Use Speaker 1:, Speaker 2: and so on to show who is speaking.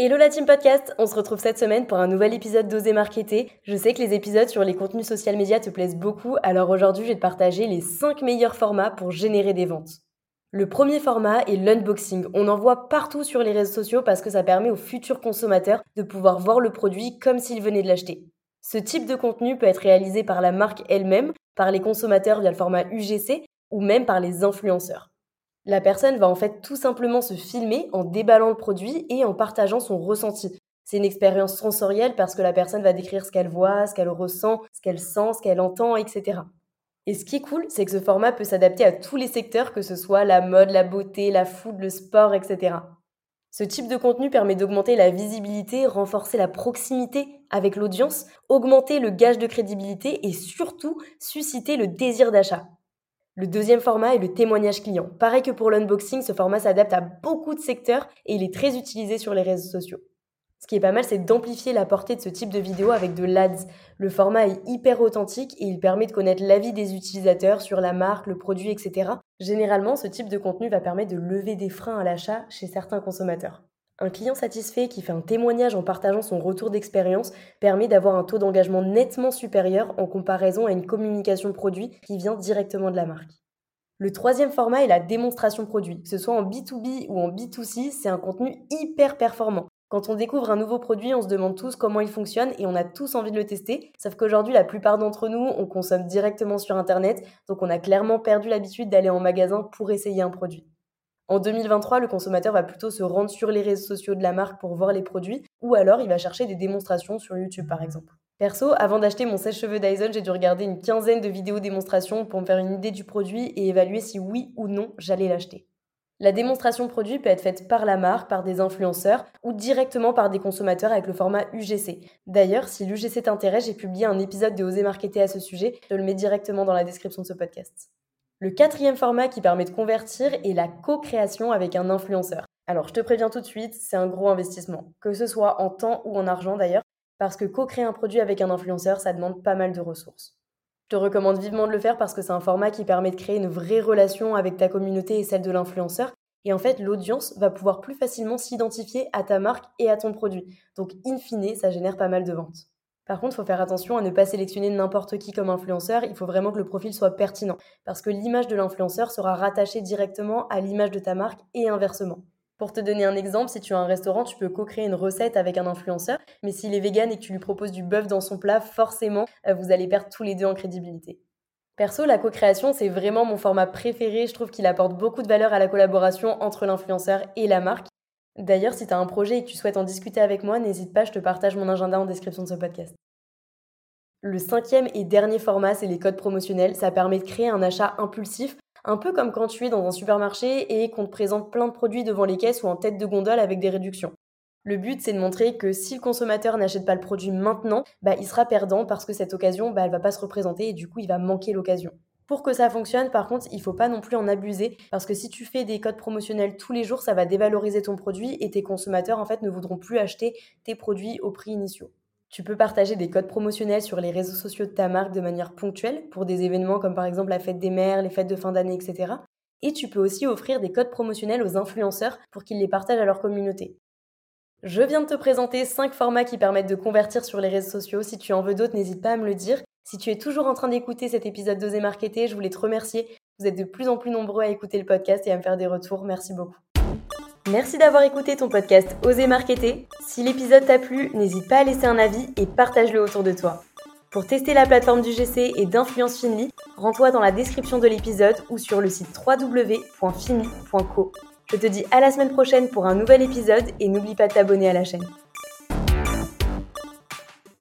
Speaker 1: Hello la team podcast, on se retrouve cette semaine pour un nouvel épisode d'Oser Marketer. Je sais que les épisodes sur les contenus social media te plaisent beaucoup, alors aujourd'hui je vais te partager les 5 meilleurs formats pour générer des ventes. Le premier format est l'unboxing. On en voit partout sur les réseaux sociaux parce que ça permet aux futurs consommateurs de pouvoir voir le produit comme s'ils venaient de l'acheter. Ce type de contenu peut être réalisé par la marque elle-même, par les consommateurs via le format UGC ou même par les influenceurs. La personne va en fait tout simplement se filmer en déballant le produit et en partageant son ressenti. C'est une expérience sensorielle parce que la personne va décrire ce qu'elle voit, ce qu'elle ressent, ce qu'elle sent, ce qu'elle entend, etc. Et ce qui est cool, c'est que ce format peut s'adapter à tous les secteurs, que ce soit la mode, la beauté, la food, le sport, etc. Ce type de contenu permet d'augmenter la visibilité, renforcer la proximité avec l'audience, augmenter le gage de crédibilité et surtout susciter le désir d'achat. Le deuxième format est le témoignage client. Pareil que pour l'unboxing, ce format s'adapte à beaucoup de secteurs et il est très utilisé sur les réseaux sociaux. Ce qui est pas mal, c'est d'amplifier la portée de ce type de vidéo avec de l'ADS. Le format est hyper authentique et il permet de connaître l'avis des utilisateurs sur la marque, le produit, etc. Généralement, ce type de contenu va permettre de lever des freins à l'achat chez certains consommateurs. Un client satisfait qui fait un témoignage en partageant son retour d'expérience permet d'avoir un taux d'engagement nettement supérieur en comparaison à une communication produit qui vient directement de la marque. Le troisième format est la démonstration produit. Que ce soit en B2B ou en B2C, c'est un contenu hyper performant. Quand on découvre un nouveau produit, on se demande tous comment il fonctionne et on a tous envie de le tester. Sauf qu'aujourd'hui, la plupart d'entre nous, on consomme directement sur Internet, donc on a clairement perdu l'habitude d'aller en magasin pour essayer un produit. En 2023, le consommateur va plutôt se rendre sur les réseaux sociaux de la marque pour voir les produits, ou alors il va chercher des démonstrations sur YouTube par exemple. Perso, avant d'acheter mon sèche-cheveux Dyson, j'ai dû regarder une quinzaine de vidéos démonstrations pour me faire une idée du produit et évaluer si oui ou non j'allais l'acheter. La démonstration produit peut être faite par la marque, par des influenceurs ou directement par des consommateurs avec le format UGC. D'ailleurs, si l'UGC t'intéresse, j'ai publié un épisode de Oser Marketer à ce sujet, je le mets directement dans la description de ce podcast. Le quatrième format qui permet de convertir est la co-création avec un influenceur. Alors je te préviens tout de suite, c'est un gros investissement, que ce soit en temps ou en argent d'ailleurs, parce que co-créer un produit avec un influenceur, ça demande pas mal de ressources. Je te recommande vivement de le faire parce que c'est un format qui permet de créer une vraie relation avec ta communauté et celle de l'influenceur. Et en fait, l'audience va pouvoir plus facilement s'identifier à ta marque et à ton produit. Donc, in fine, ça génère pas mal de ventes. Par contre, il faut faire attention à ne pas sélectionner n'importe qui comme influenceur. Il faut vraiment que le profil soit pertinent parce que l'image de l'influenceur sera rattachée directement à l'image de ta marque et inversement. Pour te donner un exemple, si tu as un restaurant, tu peux co-créer une recette avec un influenceur, mais s'il est vegan et que tu lui proposes du bœuf dans son plat, forcément, euh, vous allez perdre tous les deux en crédibilité. Perso, la co-création, c'est vraiment mon format préféré. Je trouve qu'il apporte beaucoup de valeur à la collaboration entre l'influenceur et la marque. D'ailleurs, si tu as un projet et que tu souhaites en discuter avec moi, n'hésite pas, je te partage mon agenda en description de ce podcast. Le cinquième et dernier format, c'est les codes promotionnels. Ça permet de créer un achat impulsif, un peu comme quand tu es dans un supermarché et qu'on te présente plein de produits devant les caisses ou en tête de gondole avec des réductions. Le but, c'est de montrer que si le consommateur n'achète pas le produit maintenant, bah, il sera perdant parce que cette occasion, bah, elle va pas se représenter et du coup, il va manquer l'occasion. Pour que ça fonctionne, par contre, il faut pas non plus en abuser parce que si tu fais des codes promotionnels tous les jours, ça va dévaloriser ton produit et tes consommateurs en fait ne voudront plus acheter tes produits au prix initiaux. Tu peux partager des codes promotionnels sur les réseaux sociaux de ta marque de manière ponctuelle pour des événements comme par exemple la fête des mères, les fêtes de fin d'année, etc. Et tu peux aussi offrir des codes promotionnels aux influenceurs pour qu'ils les partagent à leur communauté. Je viens de te présenter 5 formats qui permettent de convertir sur les réseaux sociaux. Si tu en veux d'autres, n'hésite pas à me le dire. Si tu es toujours en train d'écouter cet épisode d'Oser Marketer, je voulais te remercier. Vous êtes de plus en plus nombreux à écouter le podcast et à me faire des retours. Merci beaucoup. Merci d'avoir écouté ton podcast Oser Marketer. Si l'épisode t'a plu, n'hésite pas à laisser un avis et partage-le autour de toi. Pour tester la plateforme du GC et d'Influence Finly, rends-toi dans la description de l'épisode ou sur le site www.finly.co. Je te dis à la semaine prochaine pour un nouvel épisode et n'oublie pas de t'abonner à la chaîne.